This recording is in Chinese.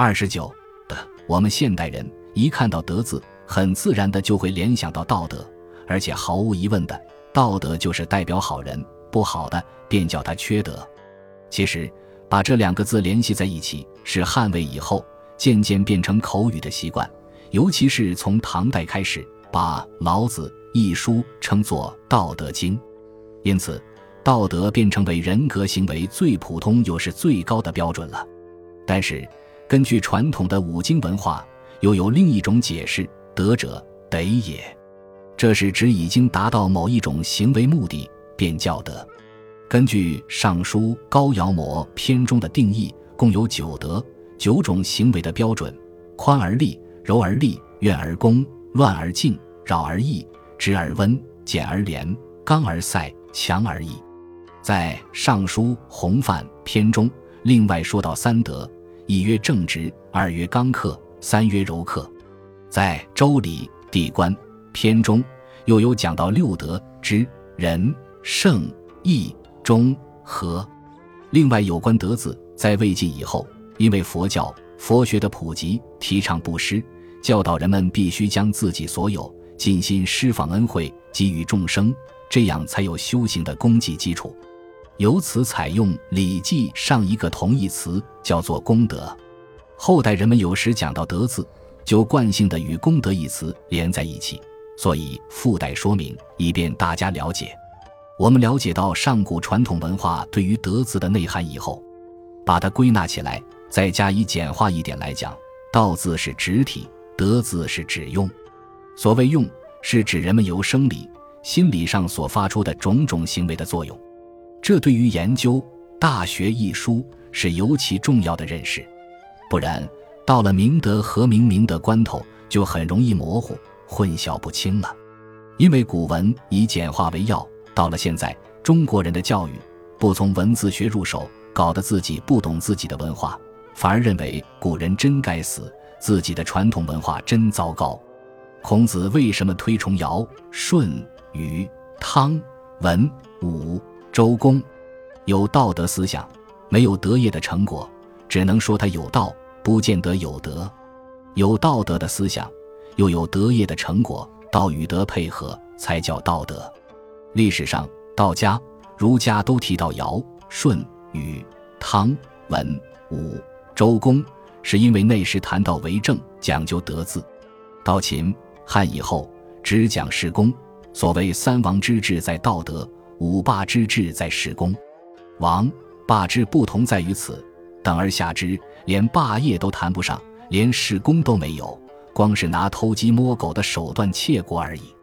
二十九的，我们现代人一看到“德”字，很自然的就会联想到道德，而且毫无疑问的，道德就是代表好人，不好的便叫他缺德。其实，把这两个字联系在一起，是汉魏以后渐渐变成口语的习惯，尤其是从唐代开始，把老子一书称作《道德经》，因此，道德便成为人格行为最普通又是最高的标准了。但是，根据传统的五经文化，又有另一种解释：“德者，得也。”这是指已经达到某一种行为目的，便叫德。根据《尚书·高尧模》篇中的定义，共有九德，九种行为的标准：宽而立，柔而立，怨而恭，乱而静，扰而易，直而温，简而廉，刚而塞，强而义。在《尚书·洪范》篇中，另外说到三德。一曰正直，二曰刚克，三曰柔克。在《周礼·地官》篇中，又有讲到六德：之、仁、圣、义、忠、和。另外，有关德字，在魏晋以后，因为佛教、佛学的普及，提倡布施，教导人们必须将自己所有尽心施放恩惠，给予众生，这样才有修行的功绩基础。由此采用《礼记》上一个同义词，叫做功德。后代人们有时讲到“德”字，就惯性的与“功德”一词连在一起，所以附带说明，以便大家了解。我们了解到上古传统文化对于“德”字的内涵以后，把它归纳起来，再加以简化一点来讲，“道”字是指体，“德”字是指用。所谓用，是指人们由生理、心理上所发出的种种行为的作用。这对于研究《大学》一书是尤其重要的认识，不然到了明德和明明德关头，就很容易模糊、混淆不清了。因为古文以简化为要，到了现在，中国人的教育不从文字学入手，搞得自己不懂自己的文化，反而认为古人真该死，自己的传统文化真糟糕。孔子为什么推崇尧、舜、禹、汤、文、武？周公有道德思想，没有德业的成果，只能说他有道，不见得有德；有道德的思想，又有德业的成果，道与德配合才叫道德。历史上，道家、儒家都提到尧、舜、禹、汤、文、武、周公，是因为那时谈到为政，讲究德字；到秦汉以后，只讲事功，所谓三王之治在道德。五霸之治在史公，王霸之不同在于此，等而下之，连霸业都谈不上，连史公都没有，光是拿偷鸡摸狗的手段窃国而已。